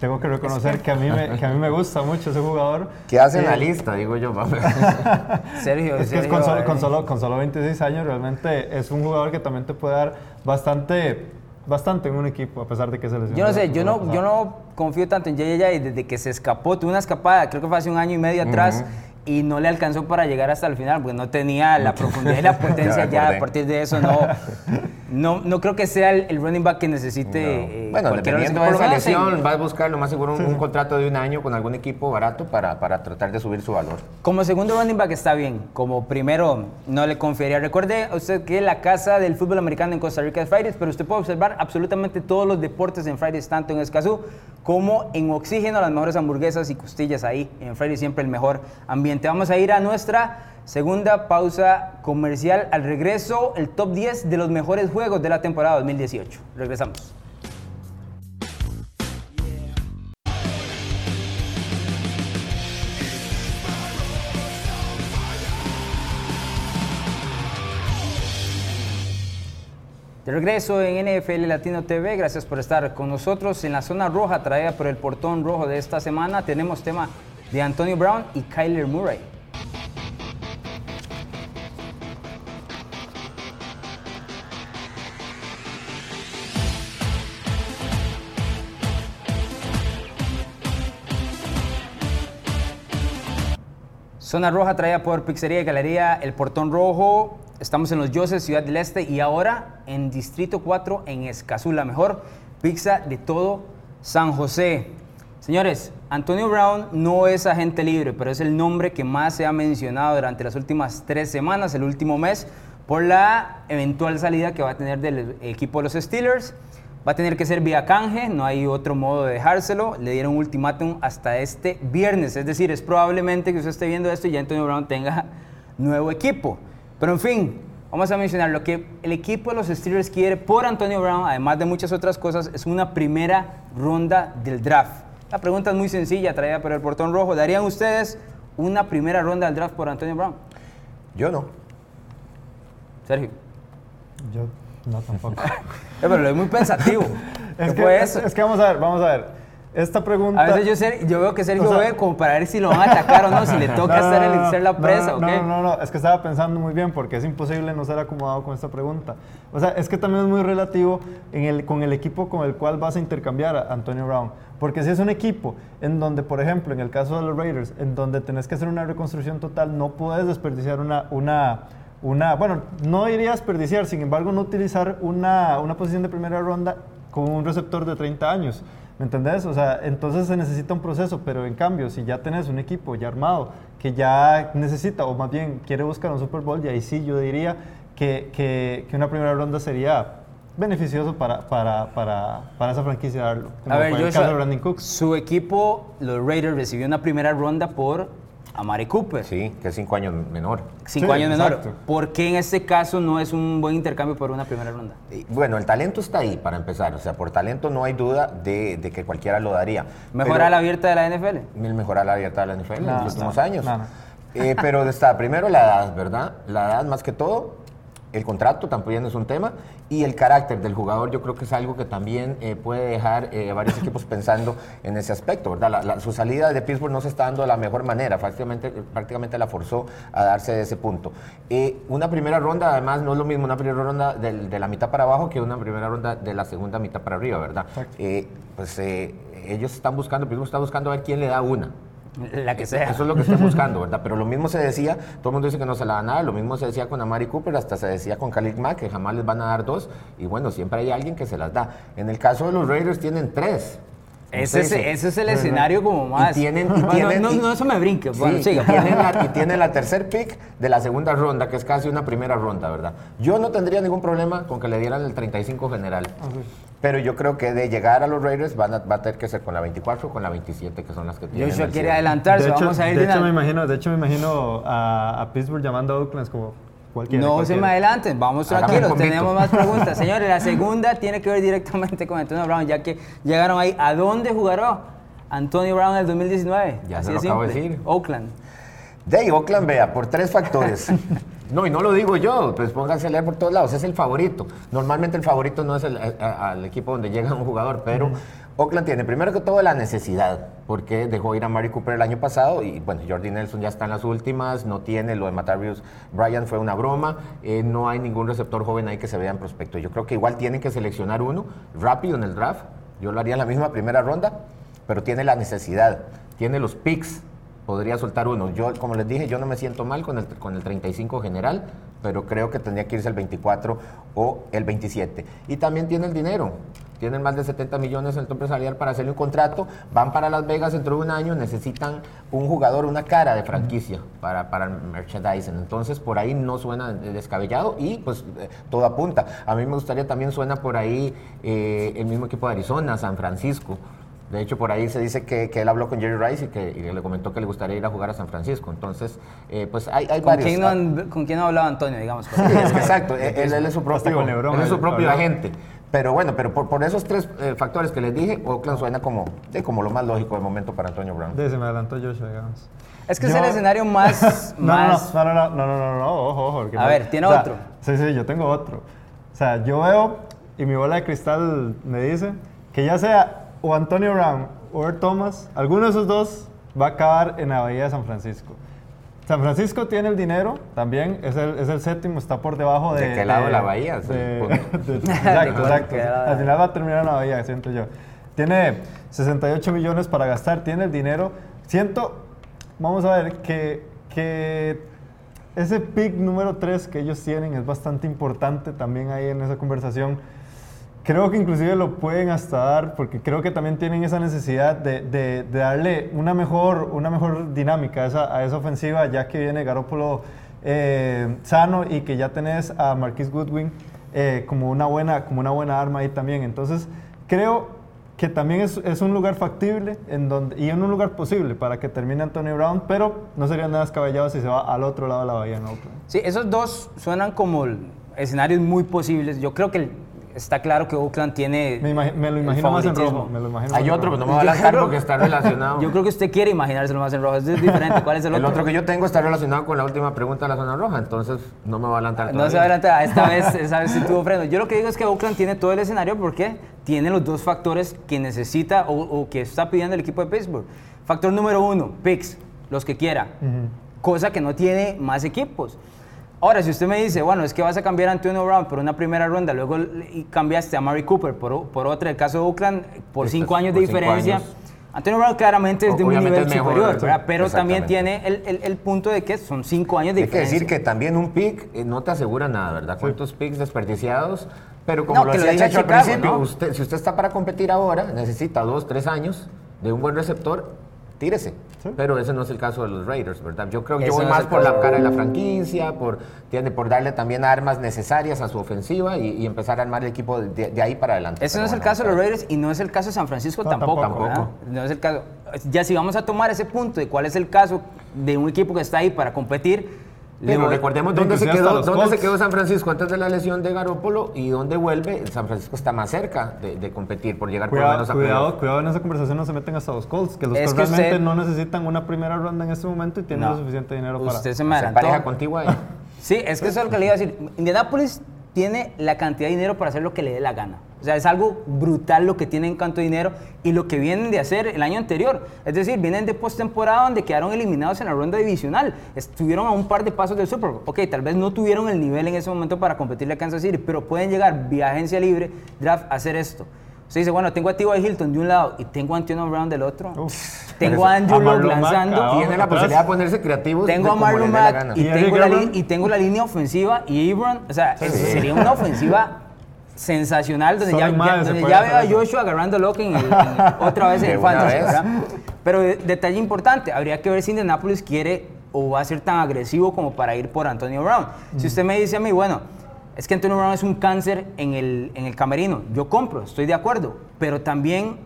tengo que reconocer que a, mí me, que a mí me gusta mucho ese jugador. ¿Qué hace Eh, la lista? Digo yo. va. <laughs> Sergio, Es que es con, solo, eh, con, solo, con solo 26 años realmente es un jugador que también te puede dar bastante, bastante en un equipo, a pesar de que se lesionó. Yo no sé, yo no, temporada yo no confío tanto en JJ y desde que se escapó, tuvo una escapada, creo que fue hace un año y medio atrás, y no le alcanzó para llegar hasta el final, porque no tenía la <laughs> profundidad y la potencia ya, acordé. a partir de eso no, <laughs> no, no creo que sea el, el running back que necesite eh, bueno, dependiendo de esa lesión, va a buscar lo más seguro un, un contrato de un año con algún equipo barato para, para tratar de subir su valor. Como segundo running back está bien, como primero no le confiaría. Recuerde usted que la casa del fútbol americano en Costa Rica es Fridays, pero usted puede observar absolutamente todos los deportes en Fridays, tanto en Escazú como en Oxígeno, las mejores hamburguesas y costillas ahí. En Fridays siempre el mejor ambiente. Vamos a ir a nuestra segunda pausa comercial. Al regreso, el top 10 de los mejores juegos de la temporada 2018. Regresamos. De regreso en NFL Latino TV, gracias por estar con nosotros en la zona roja traída por el portón rojo de esta semana. Tenemos tema de Antonio Brown y Kyler Murray. Zona Roja traída por Pizzería y Galería El Portón Rojo. Estamos en Los Yoses, Ciudad del Este, y ahora en Distrito 4, en Escazú, la mejor pizza de todo San José. Señores, Antonio Brown no es agente libre, pero es el nombre que más se ha mencionado durante las últimas tres semanas, el último mes, por la eventual salida que va a tener del equipo de los Steelers. Va a tener que ser vía canje, no hay otro modo de dejárselo. Le dieron un ultimátum hasta este viernes. Es decir, es probablemente que usted esté viendo esto y ya Antonio Brown tenga nuevo equipo. Pero en fin, vamos a mencionar lo que el equipo de los Steelers quiere por Antonio Brown, además de muchas otras cosas, es una primera ronda del draft. La pregunta es muy sencilla, traída por el portón rojo. ¿Darían ustedes una primera ronda del draft por Antonio Brown? Yo no. Sergio. Yo no tampoco. <laughs> Eh, pero lo es muy pensativo. <laughs> es, ¿Qué que, fue es, eso? es que vamos a ver, vamos a ver. Esta pregunta... A veces yo, ser- yo veo que Sergio O sea- ve como para ver si lo van a atacar o no, si le <laughs> toca No, no, no, ser la no, presa no, o qué. No, no, no, es que estaba pensando muy bien porque es imposible no ser acomodado con esta pregunta. O sea, es que también es muy relativo en el, con el equipo con el cual vas a intercambiar a Antonio Brown. Porque si es un equipo en donde, por ejemplo, en el caso de los Raiders, en donde tenés que hacer una reconstrucción total, no puedes desperdiciar una, una, una bueno, no iría a desperdiciar, sin embargo, no utilizar una, una posición de primera ronda con un receptor de 30 años. ¿Me entendés? O sea, entonces se necesita un proceso, pero en cambio, si ya tenés un equipo ya armado, que ya necesita, o más bien quiere buscar un Super Bowl, y ahí sí yo diría que, que, que una primera ronda sería beneficioso para, para, para, para esa franquicia darlo. Como A ver, fue el caso de Brandon Cooks. su equipo, los Raiders, recibió una primera ronda por Amari Cooper. Sí, que es cinco años menor. Cinco Sí, años menor. ¿Por qué en este caso no es un buen intercambio por una primera ronda? Y, Bueno, el talento está ahí para empezar. O sea, por talento no hay duda de, de que cualquiera lo daría. ¿Mejor Pero- a la abierta de la NFL? El mejorar la abierta de la NFL en los últimos no, años. no, no. Eh, pero está primero la edad, ¿verdad? La edad más que todo. El contrato también es un tema y el carácter del jugador yo creo que es algo que también eh, puede dejar eh, varios <coughs> equipos pensando en ese aspecto, ¿verdad? La- la- su salida de Pittsburgh no se está dando de la mejor manera, prácticamente, prácticamente la forzó a darse de ese punto. Eh, una primera ronda además no es lo mismo una primera ronda del- de la mitad para abajo que una primera ronda de la segunda mitad para arriba, ¿verdad? Eh, pues eh, ellos están buscando, Pittsburgh está buscando a ver quién le da una. La que sea. Eso es lo que están buscando, ¿verdad? <laughs> Pero lo mismo se decía, todo el mundo dice que no se la da nada, lo mismo se decía con Amari Cooper, hasta se decía con Khalid Mack, que jamás les van a dar dos, y bueno, siempre hay alguien que se las da. En el caso de los Raiders tienen tres. Ese es, ese es el escenario como más. tienen- y Bueno, tienen- no, y- no, eso me brinque. Sí, Bueno, y, tienen la, <laughs> y tienen la tercer pick de la segunda ronda, que es casi una primera ronda, ¿verdad? Yo no tendría ningún problema con que le dieran el 35 general. Pero yo creo que de llegar a los Raiders van a, va a tener que ser con la 24 o con la 27, que son las que tienen. Joshua quiere adelantarse, de hecho, vamos a ir de de hecho me imagino, de hecho me imagino a, a Pittsburgh llamando a Oakland como cualquiera. No se me adelanten, vamos Hágame tranquilos, tenemos más preguntas. <laughs> Señores, la segunda tiene que ver directamente con Antonio Brown, ya que llegaron ahí. ¿A dónde jugará Antonio Brown en el 2019? Ya Así se de lo acabo de simple. decir. Oakland. De Oakland, vea, por tres factores. <laughs> No, y no lo digo yo, pues pónganse a leer por todos lados, es el favorito. Normalmente el favorito no es el, a- a- al equipo donde llega un jugador, pero Oakland tiene primero que todo la necesidad, porque dejó ir a Mari Cooper el año pasado y bueno, Jordi Nelson ya está en las últimas, no tiene lo de Matarius Bryan fue una broma, eh, no hay ningún receptor joven ahí que se vea en prospecto. Yo creo que igual tienen que seleccionar uno rápido en el draft, yo lo haría en la misma primera ronda, pero tiene la necesidad, tiene los picks podría soltar uno. Yo, como les dije, yo no me siento mal con el, con el 35 general, pero creo que tendría que irse el 24 o el 27. Y también tiene el dinero. Tienen más de 70 millones en el tope salarial para hacerle un contrato. Van para Las Vegas dentro de un año. Necesitan un jugador, una cara de franquicia para, para merchandising. Entonces, por ahí no suena descabellado y pues eh, todo apunta. A mí me gustaría también suena por ahí eh, el mismo equipo de Arizona, San Francisco. De hecho, por ahí se dice que, que él habló con Jerry Rice y que y le comentó que le gustaría ir a jugar a San Francisco. Entonces, eh, pues hay, hay ¿Con varios. quién, no, ¿Con quién no hablaba Antonio, digamos? Sí, es exacto, él, él es su propio, con LeBron, él es su propio agente. Pero bueno, pero por, por esos tres eh, factores que les dije, Oakland suena como, sí, como lo más lógico de momento para Antonio Brown. Se me adelantó Joshua, digamos. Es que es Yo- el escenario más... <laughs> No, no, más no, no, no, no, no, no, no, ojo, ojo. porque A no- ver, ¿tiene o sea, otro? Sí, sí, yo tengo otro. O sea, yo veo y mi bola de cristal me dice que ya sea o Antonio Brown o Earl Thomas, alguno de esos dos va a acabar en la Bahía de San Francisco. San Francisco tiene el dinero, también es el, es el séptimo, está por debajo de... ¿De qué <laughs> <laughs> lado de la bahía? De- punto. de- ¿De exacto, exacto. Al final va a terminar en la bahía, siento yo. Tiene 68 millones para gastar, tiene el dinero. Siento, vamos a ver, que, que ese pick número 3 que ellos tienen es bastante importante también ahí en esa conversación. Creo que inclusive lo pueden hasta dar porque creo que también tienen esa necesidad de, de- de darle una mejor, una mejor dinámica a esa, a esa ofensiva ya que viene Garoppolo eh, sano y que ya tenés a Marquis Goodwin eh, como, una buena, como una buena arma ahí también. Entonces creo que también es, es un lugar factible en donde, y en un lugar posible para que termine Antonio Brown, pero no sería nada descabellado si se va al otro lado de la bahía en Oakland. Sí, esos dos suenan como escenarios muy posibles. Yo creo que el- está claro que Oakland tiene... Me, lo imagino más en rojo. Me lo imagino Hay otro, pero no me va a adelantar creo- porque está relacionado. Yo creo que usted quiere imaginárselo más en rojo. Es diferente. ¿Cuál es el el otro? otro que yo tengo está relacionado con la última pregunta de la zona roja, entonces no me va a adelantar No todavía. se adelanta, esta vez, <laughs> esta vez sí tuvo freno. Yo lo que digo es que Oakland tiene todo el escenario porque tiene los dos factores que necesita o, o que está pidiendo el equipo de Pittsburgh. Factor número uno, picks, los que quiera, cosa que no tiene más equipos. Ahora, si usted me dice, bueno, es que vas a cambiar a Antonio Brown por una primera ronda, luego cambiaste a Murray Cooper por, por otra, el caso de Oakland, por Este cinco años de por diferencia. años. Antonio Brown claramente es de un nivel mejor, superior, pero también tiene el, el- el punto de que son cinco años de Hay que diferencia. decir que también un pick eh, no te asegura nada, ¿verdad? ¿Cuántos picks desperdiciados? Pero como No, lo diga Chacho al principio, ¿no? usted, si usted está para competir ahora, necesita dos, tres años de un buen receptor, tírese. Sí. Pero ese no es el caso de los Raiders, ¿verdad? Yo creo que yo voy más por la cara de la franquicia, por, tiene, por darle también armas necesarias a su ofensiva y, y empezar a armar el equipo de, de ahí para adelante. Ese no es el caso de los Raiders y no es el caso de San Francisco No, tampoco. tampoco. No es el caso. Ya si vamos a tomar ese punto de cuál es el caso de un equipo que está ahí para competir, Pero recordemos dónde, se quedó, dónde se quedó San Francisco antes de la lesión de Garópolo y dónde vuelve. San Francisco está más cerca de, de competir por llegar por lo Cuidado, menos a cuidado, playoff. cuidado en esa conversación no se meten hasta los Colts, que los Colts que realmente usted- no necesitan una primera ronda en este momento y tienen No. lo suficiente dinero para... Usted se me Se adelantó. pareja contigo ahí. <laughs> Sí, es que eso es lo que le iba a decir. Indianapolis tiene la cantidad de dinero para hacer lo que le dé la gana. O sea, es algo brutal lo que tienen en cuanto dinero y lo que vienen de hacer el año anterior. Es decir, vienen de postemporada donde quedaron eliminados en la ronda divisional. Estuvieron a un par de pasos del Super Bowl. Ok, tal vez no tuvieron el nivel en ese momento para competirle a Kansas City, pero pueden llegar vía agencia libre, draft, a hacer esto. Usted dice, bueno, tengo a T.Y. Hilton de un lado y tengo a Antonio Brown del otro. tengo a Andrew Mack, lanzando. ah, Tiene la posibilidad de ponerse creativos. Tengo a Marlon Mack y ¿Y tengo, la y tengo la línea ofensiva y Ebron, o sea, es- sería una ofensiva sensacional donde ya, ya- donde ya veo a. Joshua agarrando loco en el- en- <laughs> otra vez en el fantasy. Pero de- detalle importante, habría que ver si Indianapolis quiere o va a ser tan agresivo como para ir por Antonio Brown. Si usted me dice a mí, bueno, es que Antonio Brown es un cáncer en el, en el camerino, yo compro, estoy de acuerdo, pero también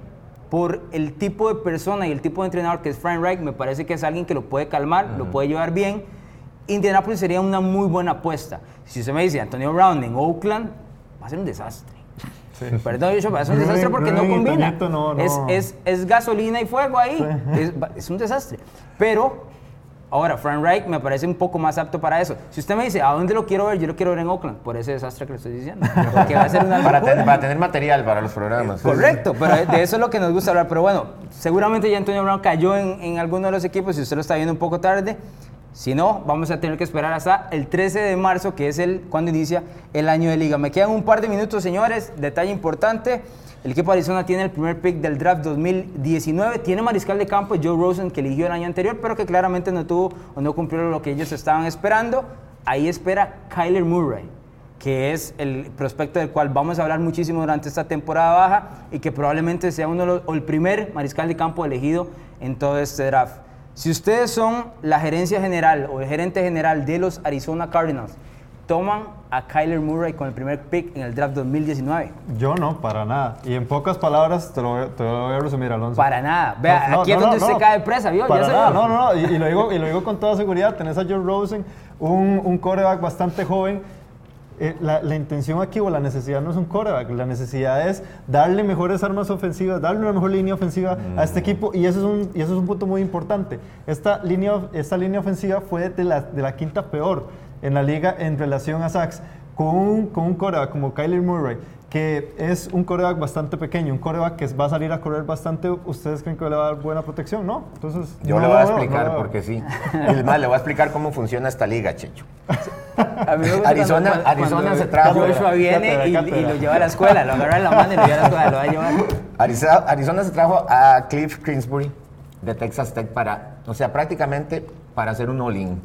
por el tipo de persona y el tipo de entrenador que es Frank Reich, me parece que es alguien que lo puede calmar, lo puede llevar bien. Indianapolis sería una muy buena apuesta. Si usted me dice Antonio Brown en Oakland, va a ser un desastre. Perdón, Joshua, va a ser un desastre porque no combina. Toñito no- Es, no. es, es gasolina y fuego ahí. Es, va- es un desastre. Pero ahora, Frank Reich me parece un poco más apto para eso. Si usted me dice, ¿a dónde lo quiero ver? Yo lo quiero ver en Oakland, por ese desastre que le estoy diciendo. Porque va a ser una Para, tener- para tener material para los programas. Correcto, pero de- de eso es lo que nos gusta hablar. Pero bueno, seguramente ya Antonio Brown cayó en, en alguno de los equipos, si usted lo está viendo un poco tarde. Si no, vamos a tener que esperar hasta el 13 de marzo, que es el cuando inicia el año de liga. Me quedan un par de minutos, señores. Detalle importante. El equipo de Arizona tiene el primer pick del draft 2019. Tiene mariscal de campo Joe Rosen, que eligió el año anterior, pero que claramente no tuvo o no cumplió lo que ellos estaban esperando. Ahí espera Kyler Murray que es el prospecto del cual vamos a hablar muchísimo durante esta temporada baja y que probablemente sea uno o el primer mariscal de campo elegido en todo este draft. Si ustedes son la gerencia general o el gerente general de los Arizona Cardinals, toman a Kyler Murray con el primer pick en el draft 2019. Yo no, para nada. Y en pocas palabras te lo, voy- te lo voy a resumir, Alonso. Para nada. Vea, No, no, aquí es no, donde no, usted cae presa, ¿vio? Para nada, no, no, no. Y, y lo digo, y lo digo con toda seguridad. Tenés a Joe Rosen, un, un coreback bastante joven. Eh, la, la intención aquí o la necesidad no es un coreback, la necesidad es darle mejores armas ofensivas, darle una mejor línea ofensiva a este equipo y eso, es un, y eso es un punto muy importante. Esta línea, esta línea ofensiva fue de la, de la quinta peor en la liga en relación a sacks, con un, con un coreback como Kyler Murray, que es un coreback bastante pequeño, un coreback que va a salir a correr bastante, ¿ustedes creen que le va a dar buena protección? No, entonces... Yo no le voy a no explicar lo veo. porque sí. <laughs> Es más, le voy a explicar cómo funciona esta liga, Checho. A mí me gusta Arizona- cuando- Arizona cuando se trajo- Joshua viene Cátedra, y, cátedra. y lo lleva a la escuela, lo agarra en la mano y lo lleva a la escuela, lo va a llevar. Ariza- Arizona se trajo a Cliff Kingsbury de Texas Tech para, o sea, prácticamente para hacer un all-in.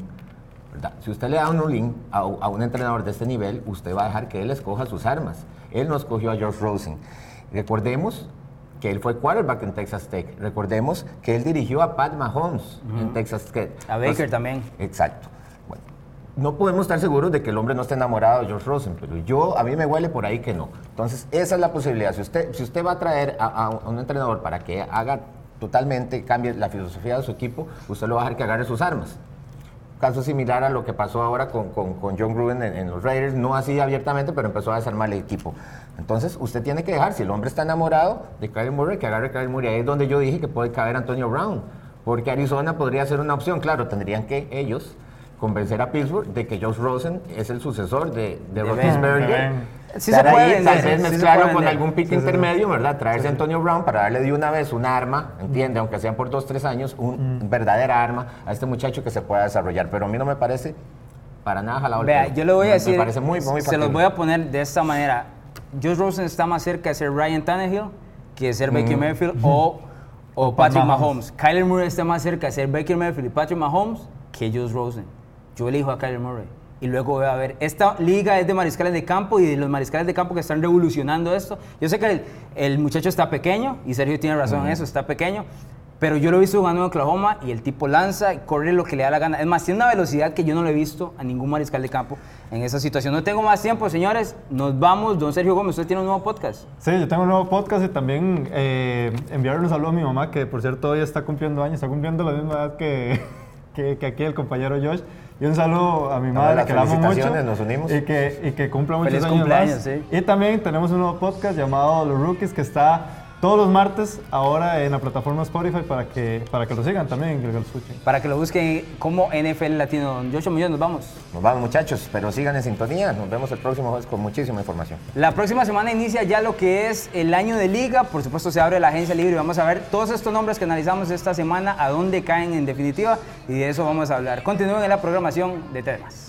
Si usted le da un all-in a, a un entrenador de este nivel, usted va a dejar que él escoja sus armas. Él no escogió a George Rosen. Recordemos que él fue quarterback en Texas Tech. Recordemos que él dirigió a Pat Mahomes en Texas Tech. A Baker también. Exacto. Bueno, no podemos estar seguros de que el hombre no esté enamorado de George Rosen, pero yo, a mí me huele por ahí que no. Entonces, esa es la posibilidad. Si usted, si usted va a traer a, a un entrenador para que haga totalmente, cambie la filosofía de su equipo, usted lo va a dejar que agarre sus armas. Caso similar a lo que pasó ahora con, con- con John Gruden en, en los Raiders, no así abiertamente, pero empezó a desarmar el equipo. Entonces, usted tiene que dejar, si el hombre está enamorado de Kyler Murray, que agarre a Kyler Murray. Ahí es donde yo dije que puede caber Antonio Brown, porque Arizona podría ser una opción. Claro, tendrían que ellos convencer a Pittsburgh de que Josh Rosen es el sucesor de, de. Roethlisberger. Sí se puede tal vez mezclarlo con vender. algún pick intermedio, ¿verdad? Traerse a Antonio Brown para darle de una vez un arma, ¿entiende? Aunque sean por dos, tres años, un verdadera arma a este muchacho que se pueda desarrollar. Pero a mí no me parece para nada jalado Vea, yo le voy a Me- decir, Me parece muy, muy se los voy a poner de esta manera. Josh Rosen está más cerca de ser Ryan Tannehill que de ser Baker Mayfield o, o Patrick Mahomes. Mahomes. Kyler Murray está más cerca de ser Baker Mayfield y Patrick Mahomes que Josh Rosen. Yo elijo a Kyler Murray. Y luego voy a ver, esta liga es de mariscales de campo y de los mariscales de campo que están revolucionando esto. Yo sé que el, el muchacho está pequeño, y Sergio tiene razón en eso, está pequeño, pero yo lo he visto jugando en Oklahoma y el tipo lanza y corre lo que le da la gana. Es más, tiene una velocidad que yo no le he visto a ningún mariscal de campo en esa situación. No tengo más tiempo, señores. Nos vamos. Don Sergio Gómez, usted tiene un nuevo podcast. Sí, yo tengo un nuevo podcast y también eh, enviarle un saludo a mi mamá, que por cierto hoy está cumpliendo años, está cumpliendo la misma edad que, que, que aquí el compañero Josh. Y un saludo a mi madre, que la amo mucho. nos unimos. Y que, y que cumpla muchos Feliz años cumpleaños, más. sí. Y también tenemos un nuevo podcast llamado Los Rookies, que está todos los martes ahora en la plataforma Spotify para que, para que lo sigan también, que lo escuchen. Para que lo busquen como NFL Latino. Don Joshua Muñoz, nos vamos. Nos vamos muchachos, pero sigan en sintonía. Nos vemos el próximo jueves con muchísima información. La próxima semana inicia ya lo que es el año de liga. Por supuesto se abre la agencia libre y vamos a ver todos estos nombres que analizamos esta semana, a dónde caen en definitiva y de eso vamos a hablar. Continúen en la programación de temas.